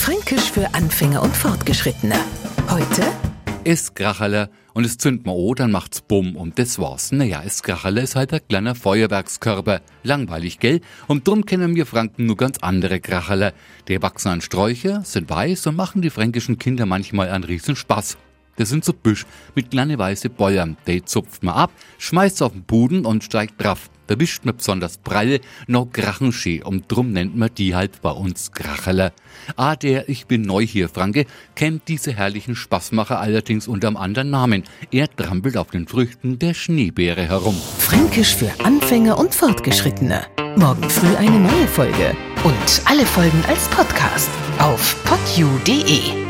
Fränkisch für Anfänger und Fortgeschrittene. Heute Es Kracherle und es zündet mal an, dann macht's Bumm und das war's. Naja, es Kracherle ist halt ein kleiner Feuerwerkskörper. Langweilig, gell? Und drum kennen wir Franken nur ganz andere Kracherle. Die wachsen an Sträucher, sind weiß und machen die fränkischen Kinder manchmal einen riesen Spaß. Das sind so Büsch mit kleine weiße Bäuern. Die zupft man ab, schmeißt auf den Boden und steigt drauf. Da wischt man besonders pralle noch Krachenschee und drum nennt man die halt bei uns Kracherle. Ah, der Ich bin neu hier, Franke, kennt diese herrlichen Spaßmacher allerdings unterm anderen Namen. Er trampelt auf den Früchten der Schneebeere herum. Fränkisch für Anfänger und Fortgeschrittene. Morgen früh eine neue Folge. Und alle Folgen als Podcast auf podu.de.